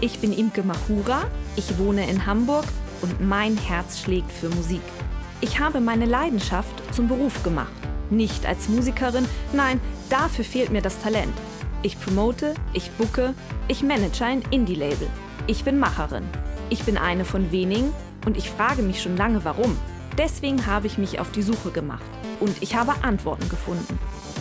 Ich bin Imke Mahura, ich wohne in Hamburg und mein Herz schlägt für Musik. Ich habe meine Leidenschaft zum Beruf gemacht. Nicht als Musikerin, nein, dafür fehlt mir das Talent. Ich promote, ich bucke, ich manage ein Indie-Label. Ich bin Macherin. Ich bin eine von wenigen und ich frage mich schon lange warum. Deswegen habe ich mich auf die Suche gemacht und ich habe Antworten gefunden.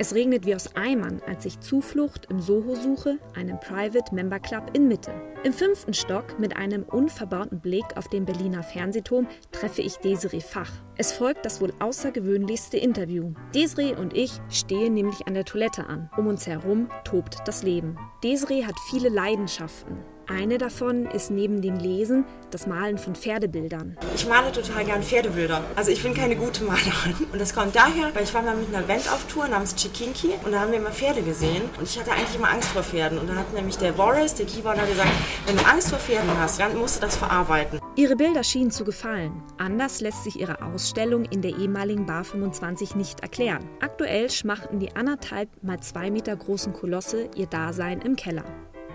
Es regnet wie aus Eimern, als ich Zuflucht im Soho suche, einem Private Member Club in Mitte. Im fünften Stock mit einem unverbauten Blick auf den Berliner Fernsehturm treffe ich Desiree Fach. Es folgt das wohl außergewöhnlichste Interview. Desiree und ich stehen nämlich an der Toilette an. Um uns herum tobt das Leben. Desiree hat viele Leidenschaften. Eine davon ist neben dem Lesen das Malen von Pferdebildern. Ich male total gern Pferdebilder. Also ich bin keine gute Malerin. Und das kommt daher, weil ich war mal mit einer Band auf Tour namens Chikinki und da haben wir immer Pferde gesehen. Und ich hatte eigentlich immer Angst vor Pferden. Und da hat nämlich der Boris, der Keyboarder, gesagt, wenn du Angst vor Pferden hast, dann musst du das verarbeiten. Ihre Bilder schienen zu gefallen. Anders lässt sich ihre Ausstellung in der ehemaligen Bar 25 nicht erklären. Aktuell schmachten die anderthalb mal zwei Meter großen Kolosse ihr Dasein im Keller.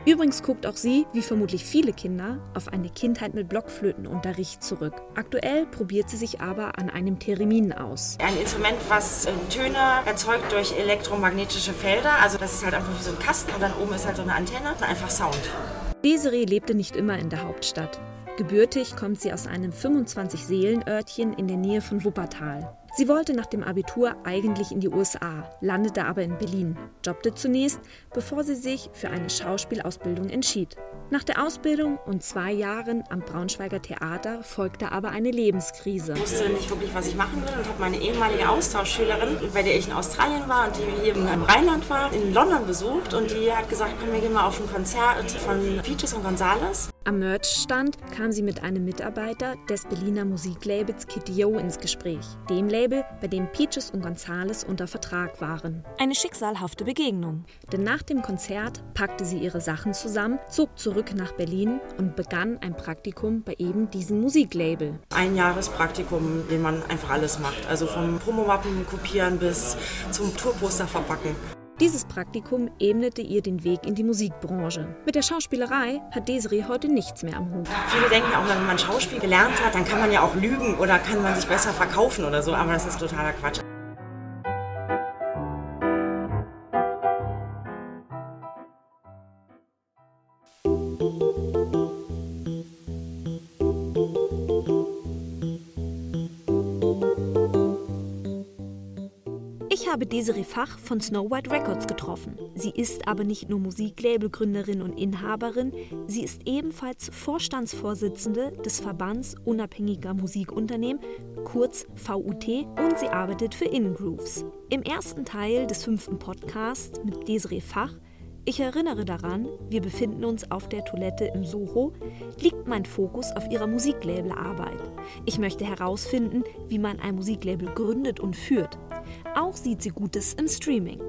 Übrigens guckt auch sie, wie vermutlich viele Kinder, auf eine Kindheit mit Blockflötenunterricht zurück. Aktuell probiert sie sich aber an einem Theremin aus. Ein Instrument, was äh, Töne erzeugt durch elektromagnetische Felder. Also das ist halt einfach wie so ein Kasten und dann oben ist halt so eine Antenne und einfach Sound. Desiree lebte nicht immer in der Hauptstadt. Gebürtig kommt sie aus einem 25-Seelen-Örtchen in der Nähe von Wuppertal. Sie wollte nach dem Abitur eigentlich in die USA, landete aber in Berlin, jobbte zunächst, bevor sie sich für eine Schauspielausbildung entschied. Nach der Ausbildung und zwei Jahren am Braunschweiger Theater folgte aber eine Lebenskrise. Ich wusste nicht wirklich, was ich machen will und habe meine ehemalige Austauschschülerin, bei der ich in Australien war und die hier im Rheinland war, in London besucht und die hat gesagt, komm, wir gehen mal auf ein Konzert von Peaches und Gonzales. Am Merchstand kam sie mit einem Mitarbeiter des Berliner Musiklabels Kitty O ins Gespräch, dem Label, bei dem Peaches und Gonzales unter Vertrag waren. Eine schicksalhafte Begegnung. Denn nach dem Konzert packte sie ihre Sachen zusammen, zog zurück nach Berlin und begann ein Praktikum bei eben diesem Musiklabel. Ein Jahrespraktikum, den man einfach alles macht. Also vom Promomappen kopieren bis zum Tourposter verpacken. Dieses Praktikum ebnete ihr den Weg in die Musikbranche. Mit der Schauspielerei hat Desiree heute nichts mehr am Hut. Viele denken auch, wenn man Schauspiel gelernt hat, dann kann man ja auch lügen oder kann man sich besser verkaufen oder so, aber das ist totaler Quatsch. Habe Desiree Fach von Snow White Records getroffen. Sie ist aber nicht nur Musiklabelgründerin und Inhaberin, sie ist ebenfalls Vorstandsvorsitzende des Verbands unabhängiger Musikunternehmen, kurz VUT, und sie arbeitet für InGrooves. Im ersten Teil des fünften Podcasts mit Desiree Fach ich erinnere daran, wir befinden uns auf der Toilette im Soho, liegt mein Fokus auf ihrer Musiklabelarbeit. Ich möchte herausfinden, wie man ein Musiklabel gründet und führt. Auch sieht sie Gutes im Streaming.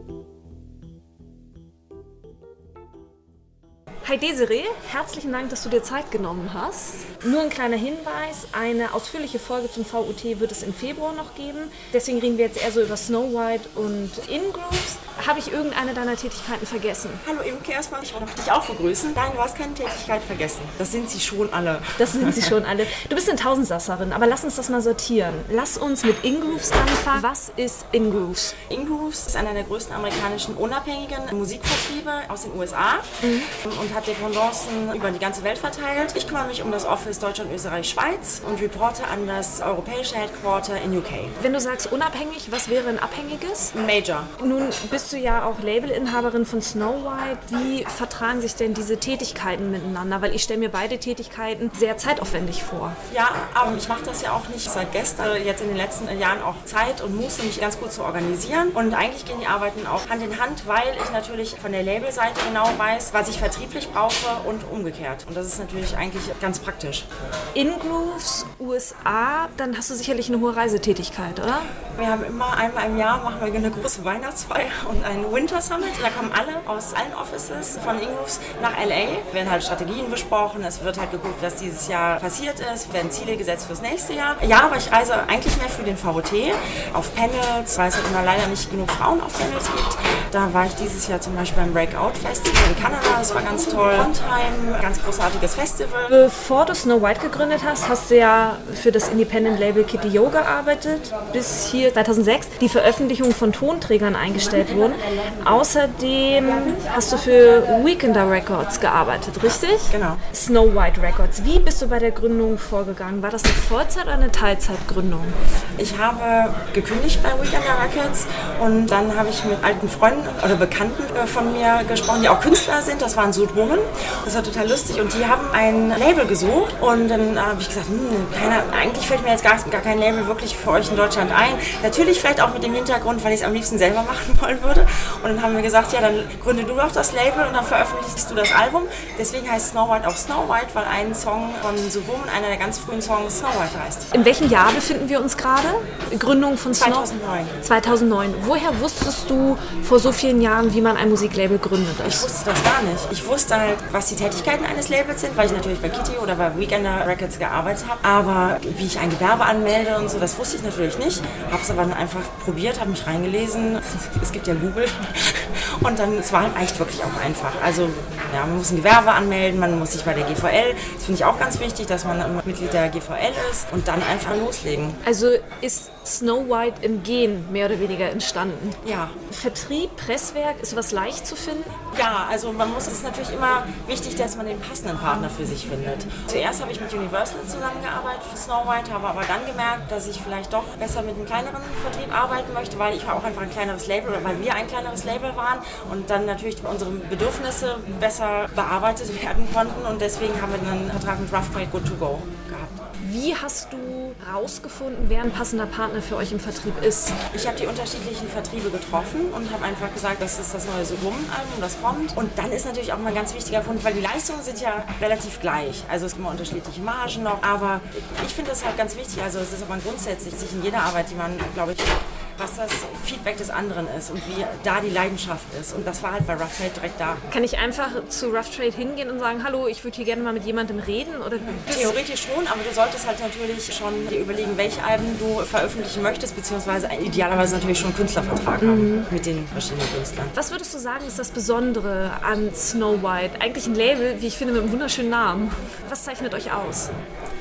Hi Desiree, herzlichen Dank, dass du dir Zeit genommen hast. Nur ein kleiner Hinweis, eine ausführliche Folge zum VUT wird es im Februar noch geben. Deswegen reden wir jetzt eher so über Snow White und In-Groups. Habe ich irgendeine deiner Tätigkeiten vergessen? Hallo Imke, erstmal, ich wollte dich auch begrüßen. Nein, du hast keine Tätigkeit vergessen. Das sind sie schon alle. Das sind sie schon alle. Du bist eine Tausendsasserin, aber lass uns das mal sortieren. Lass uns mit In-Grooves anfangen. Was ist In-Grooves? In-Grooves ist einer der größten amerikanischen unabhängigen Musikvertriebe aus den USA mhm. und hat Dependancen über die ganze Welt verteilt. Ich kümmere mich um das Office Deutschland, Österreich, Schweiz und reporte an das europäische Headquarter in UK. Wenn du sagst unabhängig, was wäre ein abhängiges? Major. Nun bist du ja auch Labelinhaberin von Snow White. Wie vertragen sich denn diese Tätigkeiten miteinander? Weil ich stelle mir beide Tätigkeiten sehr zeitaufwendig vor. Ja, aber ich mache das ja auch nicht seit gestern, jetzt in den letzten Jahren auch Zeit und muss mich ganz gut zu organisieren. Und eigentlich gehen die Arbeiten auch Hand in Hand, weil ich natürlich von der Labelseite genau weiß, was ich vertrieblich ich brauche und umgekehrt. Und das ist natürlich eigentlich ganz praktisch. In-Grooves, USA, dann hast du sicherlich eine hohe Reisetätigkeit, oder? Wir haben immer einmal im Jahr machen wir eine große Weihnachtsfeier und einen Winter Summit. Da kommen alle aus allen Offices von In-Grooves nach LA. Werden halt Strategien besprochen. Es wird halt geguckt, was dieses Jahr passiert ist. Werden Ziele gesetzt fürs nächste Jahr. Ja, aber ich reise eigentlich mehr für den VOT auf Panels, weil es halt immer leider nicht genug Frauen auf Panels gibt. Da war ich dieses Jahr zum Beispiel beim Breakout Festival in Kanada. Das war ganz toll. Trondheim, ganz großartiges Festival. Bevor du Snow White gegründet hast, hast du ja für das Independent Label Kitty Yo gearbeitet, bis hier 2006 die Veröffentlichung von Tonträgern eingestellt wurden. Außerdem hast du für Weekender Records gearbeitet, richtig? Genau. Snow White Records. Wie bist du bei der Gründung vorgegangen? War das eine Vollzeit- oder eine Teilzeitgründung? Ich habe gekündigt bei Weekender Records und dann habe ich mit alten Freunden oder Bekannten äh, von mir gesprochen, die auch Künstler sind. Das waren Sudwoman. Das war total lustig und die haben ein Label gesucht und dann habe ich gesagt, hm, keiner, eigentlich fällt mir jetzt gar, gar kein Label wirklich für euch in Deutschland ein. Natürlich vielleicht auch mit dem Hintergrund, weil ich es am liebsten selber machen wollen würde. Und dann haben wir gesagt, ja, dann gründe du doch das Label und dann veröffentlichst du das Album. Deswegen heißt Snow White auch Snow White, weil ein Song von Sudwoman, einer der ganz frühen Songs, Snow White heißt. In welchem Jahr befinden wir uns gerade? Gründung von Snow? 2009. 2009. Woher wusstest du vor so vielen Jahren, wie man ein Musiklabel gründet? Ich wusste das gar nicht. Ich wusste halt, was die Tätigkeiten eines Labels sind, weil ich natürlich bei Kitty oder bei Weekender Records gearbeitet habe. Aber wie ich ein Gewerbe anmelde und so, das wusste ich natürlich nicht. Habe es aber dann einfach probiert, habe mich reingelesen. Es gibt ja Google. Und dann, es war echt wirklich auch einfach. Also, ja, man muss ein Gewerbe anmelden, man muss sich bei der GVL, das finde ich auch ganz wichtig, dass man Mitglied der GVL ist und dann einfach loslegen. Also ist Snow White im Gen mehr oder weniger entstanden? Ja. Vertrieb, Presswerk, ist sowas leicht zu finden? Ja, also man muss, es ist natürlich immer wichtig, dass man den passenden Partner für sich findet. Zuerst habe ich mit Universal zusammengearbeitet für Snow White, habe aber dann gemerkt, dass ich vielleicht doch besser mit einem kleineren Vertrieb arbeiten möchte, weil ich auch einfach ein kleineres Label oder weil wir ein kleineres Label waren und dann natürlich unsere Bedürfnisse besser bearbeitet werden konnten und deswegen haben wir dann einen Vertrag mit Rough Trade Good to Go gehabt. Wie hast du herausgefunden, wer ein passender Partner für euch im Vertrieb ist? Ich habe die unterschiedlichen Vertriebe getroffen und habe einfach gesagt, das ist das neue Sogum-Album, das kommt. Und dann ist natürlich auch mal ein ganz wichtiger Punkt, weil die Leistungen sind ja relativ gleich. Also es gibt immer unterschiedliche Margen noch. Aber ich finde das halt ganz wichtig. Also es ist aber grundsätzlich sich in jeder Arbeit, die man, glaube ich, was das Feedback des anderen ist und wie da die Leidenschaft ist. Und das war halt bei Rough Trade direkt da. Kann ich einfach zu Rough Trade hingehen und sagen, hallo, ich würde hier gerne mal mit jemandem reden? Oder Theoretisch schon, aber du solltest halt natürlich schon dir überlegen, welche Alben du veröffentlichen möchtest, beziehungsweise idealerweise natürlich schon einen Künstlervertrag mhm. haben mit den verschiedenen Künstlern. Was würdest du sagen, ist das Besondere an Snow White? Eigentlich ein Label, wie ich finde, mit einem wunderschönen Namen. Was zeichnet euch aus?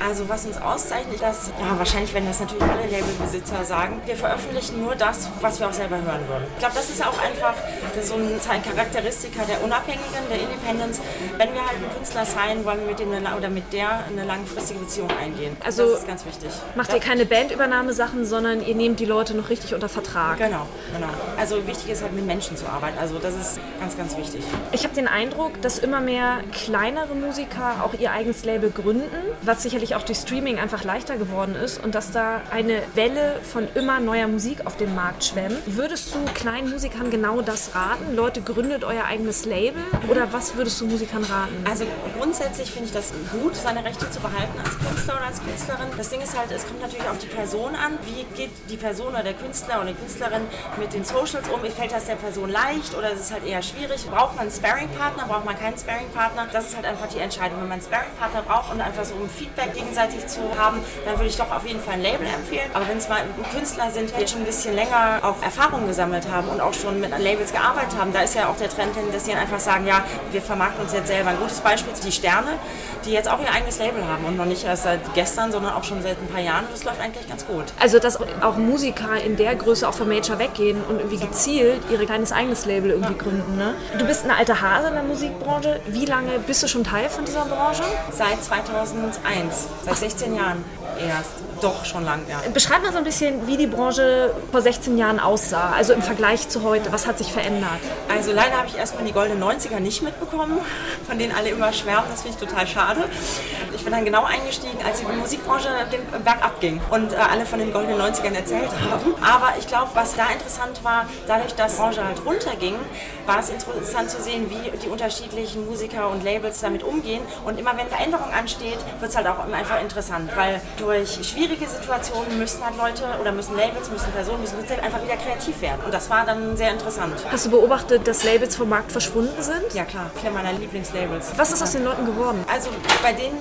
Also was uns auszeichnet, dass, ja wahrscheinlich werden das natürlich alle Labelbesitzer sagen, wir veröffentlichen nur das, was wir auch selber hören wollen. Ich glaube, das ist auch einfach so ein Charakteristika der Unabhängigen, der Independence. Wenn wir halt einen Künstler sein, wollen wir mit dem oder mit der eine langfristige Beziehung eingehen. Also das ist ganz wichtig. Macht ihr keine Bandübernahmesachen, sondern ihr nehmt die Leute noch richtig unter Vertrag. Genau, genau. Also wichtig ist halt mit Menschen zu arbeiten. Also das ist ganz, ganz wichtig. Ich habe den Eindruck, dass immer mehr kleinere Musiker auch ihr eigenes Label gründen, was sicherlich auch durch Streaming einfach leichter geworden ist und dass da eine Welle von immer neuer Musik auf den Markt schwemmt. Würdest du kleinen Musikern genau das raten? Leute, gründet euer eigenes Label oder was würdest du Musikern raten? Also grundsätzlich finde ich das gut, seine Rechte zu behalten als Künstler oder als Künstlerin. Das Ding ist halt, es kommt natürlich auf die Person an. Wie geht die Person oder der Künstler oder die Künstlerin mit den Socials um? Fällt das der Person leicht oder ist es halt eher schwierig? Braucht man einen Sparring-Partner? Braucht man keinen Sparring-Partner? Das ist halt einfach die Entscheidung. Wenn man einen Sparring-Partner braucht und einfach so ein Feedback gegenseitig zu haben, dann würde ich doch auf jeden Fall ein Label empfehlen. Aber wenn es mal Künstler sind, die schon ein bisschen länger auch Erfahrungen gesammelt haben und auch schon mit Labels gearbeitet haben, da ist ja auch der Trend hin, dass sie dann einfach sagen, ja, wir vermarkten uns jetzt selber. Ein gutes Beispiel sind die Sterne, die jetzt auch ihr eigenes Label haben und noch nicht erst seit gestern, sondern auch schon seit ein paar Jahren. Das läuft eigentlich ganz gut. Also, dass auch Musiker in der Größe auch vom Major weggehen und irgendwie gezielt ihr kleines eigenes Label irgendwie ja. gründen. Ne? Du bist ein alter Hase in der Musikbranche. Wie lange bist du schon Teil von dieser Branche? Seit 2001, seit 16 Jahren erst. Doch, schon lang, ja. Beschreib mal so ein bisschen, wie die Branche vor 16 Jahren aussah, also im Vergleich zu heute. Was hat sich verändert? Also leider habe ich erstmal die goldenen 90er nicht mitbekommen, von denen alle immer schwärmen. Das finde ich total schade. Ich bin dann genau eingestiegen, als die Musikbranche den Berg abging und äh, alle von den goldenen 90ern erzählt haben. Aber ich glaube, was da interessant war, dadurch, dass die Branche halt runterging, war es interessant zu sehen, wie die unterschiedlichen Musiker und Labels damit umgehen. Und immer wenn Veränderung ansteht, wird es halt auch einfach interessant, weil durch schwierige Situationen müssen halt Leute oder müssen Labels, müssen Personen, müssen Künstler einfach wieder kreativ werden. Und das war dann sehr interessant. Hast du beobachtet, dass Labels vom Markt verschwunden sind? Ja klar, viele meiner Lieblingslabels. Was ist aus den Leuten geworden? Also bei denen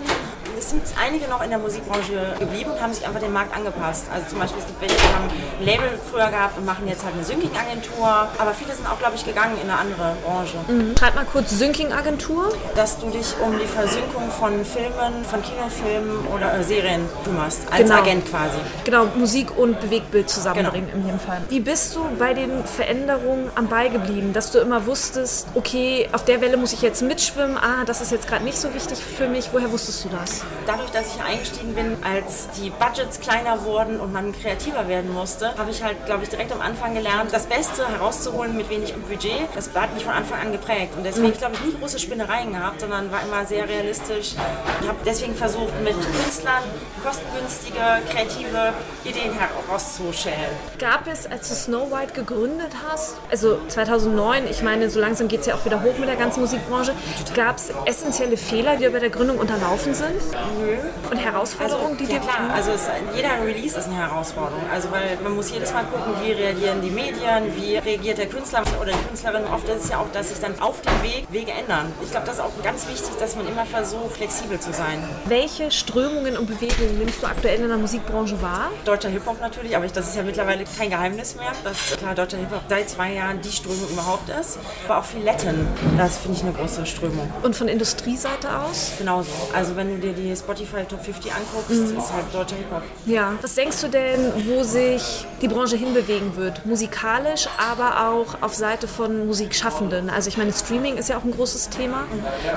es sind einige noch in der Musikbranche geblieben und haben sich einfach dem Markt angepasst. Also zum Beispiel, es gibt welche, die haben ein Label früher gehabt und machen jetzt halt eine Syncing-Agentur. Aber viele sind auch, glaube ich, gegangen in eine andere Branche. Mhm. Schreib mal kurz Syncing-Agentur. Dass du dich um die Versynkung von Filmen, von Kinofilmen oder äh, Serien kümmerst. Als genau. Agent quasi. Genau, Musik und Bewegtbild zusammenbringen genau. in jedem Fall. Wie bist du bei den Veränderungen am Ball geblieben? Dass du immer wusstest, okay, auf der Welle muss ich jetzt mitschwimmen. Ah, das ist jetzt gerade nicht so wichtig für mich. Woher wusstest du das? Dadurch, dass ich eingestiegen bin, als die Budgets kleiner wurden und man kreativer werden musste, habe ich halt, glaube ich, direkt am Anfang gelernt, das Beste herauszuholen mit wenig Budget. Das hat mich von Anfang an geprägt. Und deswegen, mhm. glaube ich, nie große Spinnereien gehabt, sondern war immer sehr realistisch. Ich habe deswegen versucht, mit Künstlern kostengünstige, kreative Ideen herauszustellen. Gab es, als du Snow White gegründet hast, also 2009, ich meine, so langsam geht es ja auch wieder hoch mit der ganzen Musikbranche, gab es essentielle Fehler, die bei der Gründung unterlaufen sind? Und Herausforderungen, also, die ja, dir... klar, also es, jeder Release ist eine Herausforderung. Also weil man muss jedes Mal gucken, wie reagieren die Medien, wie reagiert der Künstler oder die Künstlerin. Oft ist es ja auch, dass sich dann auf dem Weg Wege ändern. Ich glaube, das ist auch ganz wichtig, dass man immer versucht, flexibel zu sein. Welche Strömungen und Bewegungen nimmst du aktuell in der Musikbranche wahr? Deutscher Hip-Hop natürlich, aber das ist ja mittlerweile kein Geheimnis mehr, dass klar deutscher Hip-Hop seit zwei Jahren die Strömung überhaupt ist. Aber auch viel Latin, das finde ich eine große Strömung. Und von Industrieseite aus? Genauso. Also wenn du dir die Spotify Top 50 anguckst, mhm. ist halt deutscher Hip-Hop. Ja. Was denkst du denn, wo sich die Branche hinbewegen wird? Musikalisch, aber auch auf Seite von Musikschaffenden. Also ich meine, Streaming ist ja auch ein großes Thema.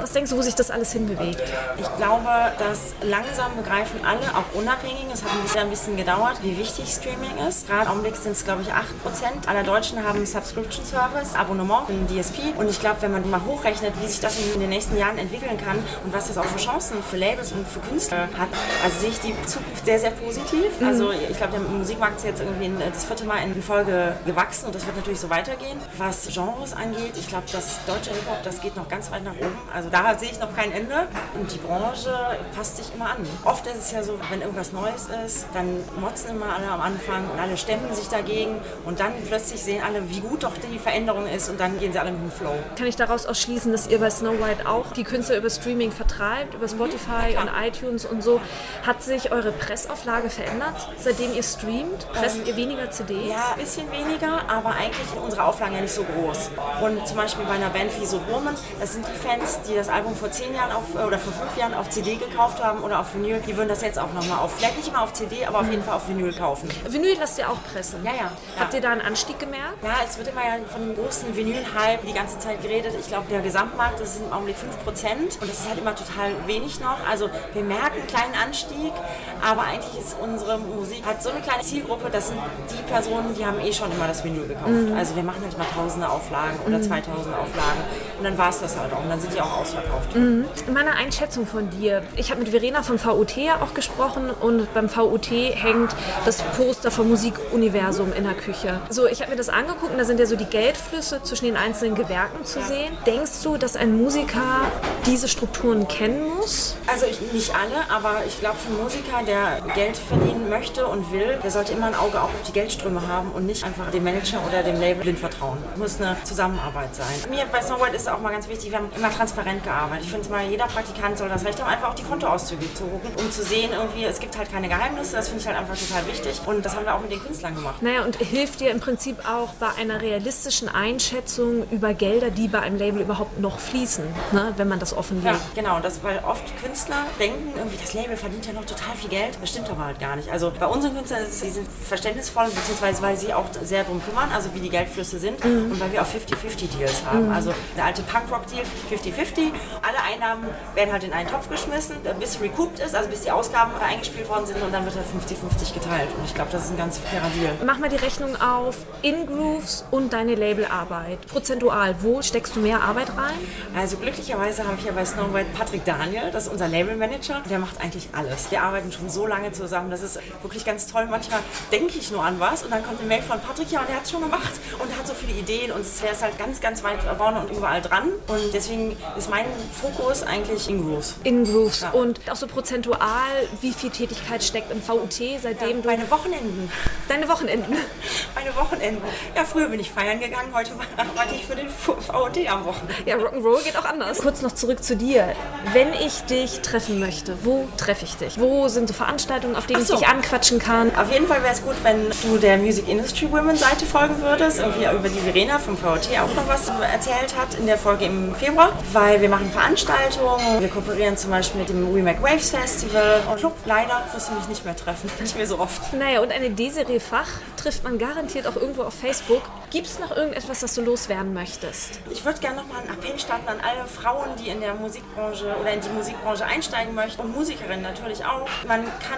Was denkst du, wo sich das alles hinbewegt? Ich glaube, dass langsam begreifen alle, auch unabhängig, es hat ein bisschen, ein bisschen gedauert, wie wichtig Streaming ist. Gerade im Augenblick sind es, glaube ich, 8% aller Deutschen haben Subscription Service, Abonnement, einen DSP. Und ich glaube, wenn man mal hochrechnet, wie sich das in den nächsten Jahren entwickeln kann und was das auch für Chancen für Labels und für Künstler hat, also sehe ich die Zukunft sehr, sehr positiv. Mhm. Also ich glaube, der Musikmarkt ist jetzt irgendwie das vierte Mal in Folge gewachsen und das wird natürlich so weitergehen. Was Genres angeht, ich glaube, das deutsche Hip-Hop, das geht noch ganz weit nach oben. Also da sehe ich noch kein Ende. Und die Branche passt sich immer an. Oft ist es ja so, wenn irgendwas Neues ist, dann motzen immer alle am Anfang und alle stemmen sich dagegen und dann plötzlich sehen alle, wie gut doch die Veränderung ist und dann gehen sie alle mit dem Flow. Kann ich daraus ausschließen, dass ihr bei Snow White auch die Künstler über Streaming vertreibt, über Spotify mhm, und iTunes und so? Hat sich eure Pressauflage verändert, seitdem ihr streamt? Presst ähm, ihr weniger CDs? Ja, ein bisschen weniger, aber eigentlich sind unsere Auflagen ja nicht so groß. Und zum Beispiel bei einer Band wie So Woman, das sind die Fans, die das Album vor zehn Jahren auf, oder vor fünf Jahren auf CD gekauft haben oder auf Vinyl, die würden das jetzt auch nochmal auf, vielleicht nicht immer auf CD, aber auf jeden Fall auf Vinyl kaufen. Vinyl lasst ihr auch pressen? Ja, ja. Habt ihr da einen Anstieg gemerkt? Ja, es wird immer ja von dem großen Vinyl-Hype die ganze Zeit geredet. Ich glaube, der Gesamtmarkt das ist im Augenblick 5% und das ist halt immer total wenig noch. Also wir merken einen kleinen Anstieg, aber eigentlich ist unsere Musik hat so eine kleine Zielgruppe, das sind die Personen, die haben eh schon immer das Vinyl gekauft. Mhm. Also wir machen halt mal tausende Auflagen oder mhm. 2000 Auflagen und dann war es das halt auch. Und dann sind die auch ausverkauft. Mhm. Meine Einschätzung von dir. Ich habe mit Verena von VUT ja auch gesprochen und beim VUT hängt das Poster vom Musikuniversum in der Küche. So, ich habe mir das angeguckt und da sind ja so die Geldflüsse zwischen den einzelnen Gewerken zu sehen. Denkst du, dass ein Musiker diese Strukturen kennen muss? Also ich, nicht alle, aber ich glaube, für einen Musiker, der Geld verdienen möchte und will, der sollte immer ein Auge auch auf die Geldströme haben und nicht einfach dem Manager oder dem Label blind vertrauen. Muss eine Zusammenarbeit sein. Mir bei Snowboard ist es auch mal ganz wichtig, wir haben immer transparent gearbeitet. Ich finde mal, jeder Praktikant soll das Recht haben, einfach auch die Kontoauszüge zu gucken, um zu sehen, irgendwie, es gibt halt keine Geheimnisse. Das finde ich halt einfach total wichtig. Und das haben wir auch mit den Künstlern gemacht. Naja, und hilft dir im Prinzip auch bei einer realistischen Einschätzung über Gelder, die bei einem Label überhaupt noch fließen, ne, wenn man das offenlegt. Ja, genau. Das, weil oft Künstler denken, irgendwie das Label verdient ja noch total viel Geld. Das stimmt aber halt gar nicht. Also bei unseren Künstlern ist es, sie sind verständnisvoll, beziehungsweise weil sie auch sehr darum kümmern, also wie die Geldflüsse sind mhm. und weil wir auch 50-50 Deals haben. Mhm. Also der alte Punkrock-Deal 50-50. Alle Einnahmen werden halt in einen Topf geschmissen, bis recouped ist, also bis die Ausgaben eingespielt worden sind und dann wird halt 50-50 geteilt. Und ich glaube, das ist ein ganz fairer Deal. Mach mal die Rechnung auf In-Grooves und deine Labelarbeit. Prozentual, wo steckst du mehr Arbeit rein? Also glücklicherweise habe ich ja bei Snow White Patrick Daniel, das ist unser Labelmanager. Der macht eigentlich alles. Wir arbeiten schon so lange zusammen. Das ist wirklich ganz toll. Manchmal denke ich nur an was und dann kommt eine Mail von Patrick, ja, und der hat es schon gemacht und hat so viele Ideen und es wäre halt ganz, ganz weit vorne und überall dran. Und deswegen ist mein Fokus eigentlich in Grooves. In Grooves. Ja. Und auch so prozentual, wie viel Tätigkeit steckt im VUT, seitdem ja, du... Meine Wochenenden. Deine Wochenenden. Meine Wochenenden. Ja, früher bin ich feiern gegangen, heute arbeite ich für den VUT am Wochenende. Ja, Rock'n'Roll geht auch anders. Kurz noch zurück zu dir. Wenn ich dich treffen möchte, wo treffe ich dich? Wo sind so Veranstaltungen, auf denen so. ich dich anquatschen kann? Auf jeden Fall wäre es gut, wenn du der Music Industry Women Seite folgen würdest, irgendwie über die Verena vom VOT auch noch was erzählt hat in der Folge im Februar, weil wir machen Veranstaltungen, wir kooperieren zum Beispiel mit dem We Make Waves Festival und. Leider wirst du mich nicht mehr treffen, nicht mehr so oft. Naja, und eine Desiree Fach trifft man garantiert auch irgendwo auf Facebook. Gibt es noch irgendetwas, das du loswerden möchtest? Ich würde gerne noch mal einen Appell starten an alle Frauen, die in der Musikbranche oder in die Musikbranche einsteigen möchten und Musikerinnen natürlich auch. Man kann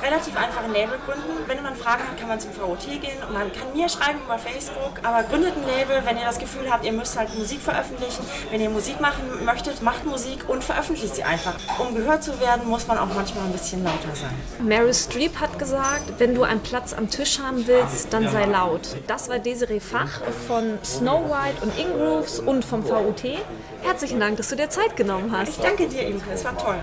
relativ einfach ein Label gründen. Wenn man Fragen hat, kann man zum VOT gehen und man kann mir schreiben über Facebook. Aber gründet ein Label, wenn ihr das Gefühl habt, ihr müsst halt Musik veröffentlichen. Wenn ihr Musik machen möchtet, macht Musik und veröffentlicht sie einfach. Um gehört zu werden, muss man auch manchmal ein bisschen lauter sein. Meryl Streep hat gesagt, wenn du einen Platz am Tisch haben willst, dann sei laut. Das war Desiree Fach von Snow White und Ingrooves und vom VUT. Herzlichen Dank, dass du dir Zeit genommen hast. Ich danke dir, Imke. Es war toll.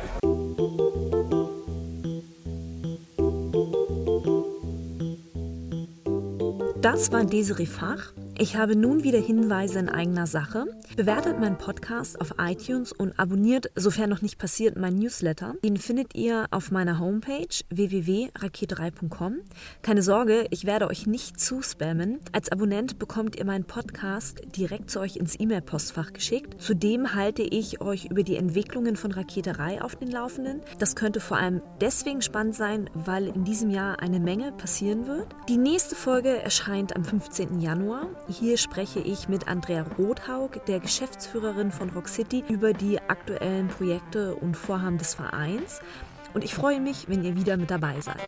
Das war Desiree Fach. Ich habe nun wieder Hinweise in eigener Sache. Bewertet meinen Podcast auf iTunes und abonniert, sofern noch nicht passiert, mein Newsletter. Den findet ihr auf meiner Homepage www.raket3.com. Keine Sorge, ich werde euch nicht zuspammen. Als Abonnent bekommt ihr meinen Podcast direkt zu euch ins E-Mail-Postfach geschickt. Zudem halte ich euch über die Entwicklungen von Raketerei auf den Laufenden. Das könnte vor allem deswegen spannend sein, weil in diesem Jahr eine Menge passieren wird. Die nächste Folge erscheint am 15. Januar. Hier spreche ich mit Andrea Rothaug, der Geschäftsführerin von Rock City, über die aktuellen Projekte und Vorhaben des Vereins. Und ich freue mich, wenn ihr wieder mit dabei seid.